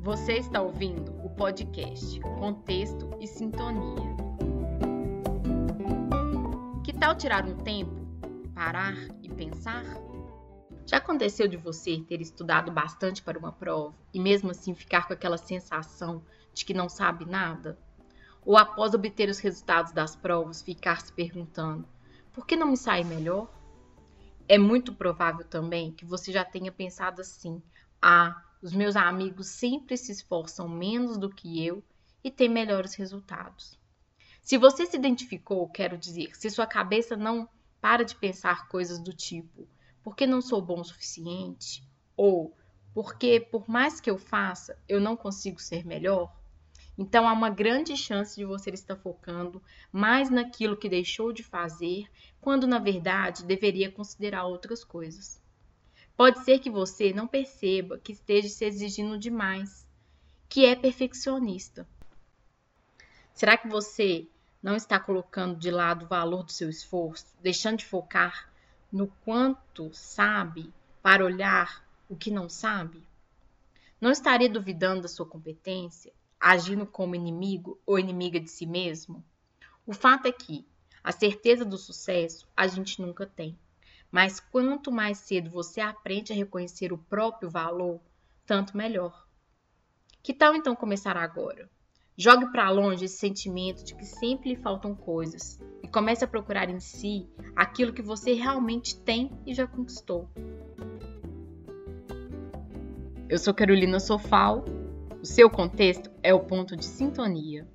Você está ouvindo o podcast Contexto e Sintonia. Que tal tirar um tempo, parar e pensar? Já aconteceu de você ter estudado bastante para uma prova e mesmo assim ficar com aquela sensação de que não sabe nada? Ou após obter os resultados das provas ficar se perguntando: por que não me sai melhor? É muito provável também que você já tenha pensado assim: ah, os meus amigos sempre se esforçam menos do que eu e têm melhores resultados. Se você se identificou, quero dizer, se sua cabeça não para de pensar coisas do tipo: porque não sou bom o suficiente? Ou porque, por mais que eu faça, eu não consigo ser melhor? Então há uma grande chance de você estar focando mais naquilo que deixou de fazer, quando na verdade deveria considerar outras coisas. Pode ser que você não perceba que esteja se exigindo demais, que é perfeccionista. Será que você não está colocando de lado o valor do seu esforço, deixando de focar no quanto sabe para olhar o que não sabe? Não estaria duvidando da sua competência, agindo como inimigo ou inimiga de si mesmo? O fato é que a certeza do sucesso a gente nunca tem. Mas quanto mais cedo você aprende a reconhecer o próprio valor, tanto melhor. Que tal então começar agora? Jogue para longe esse sentimento de que sempre lhe faltam coisas e comece a procurar em si aquilo que você realmente tem e já conquistou. Eu sou Carolina Sofal, o seu contexto é o ponto de sintonia.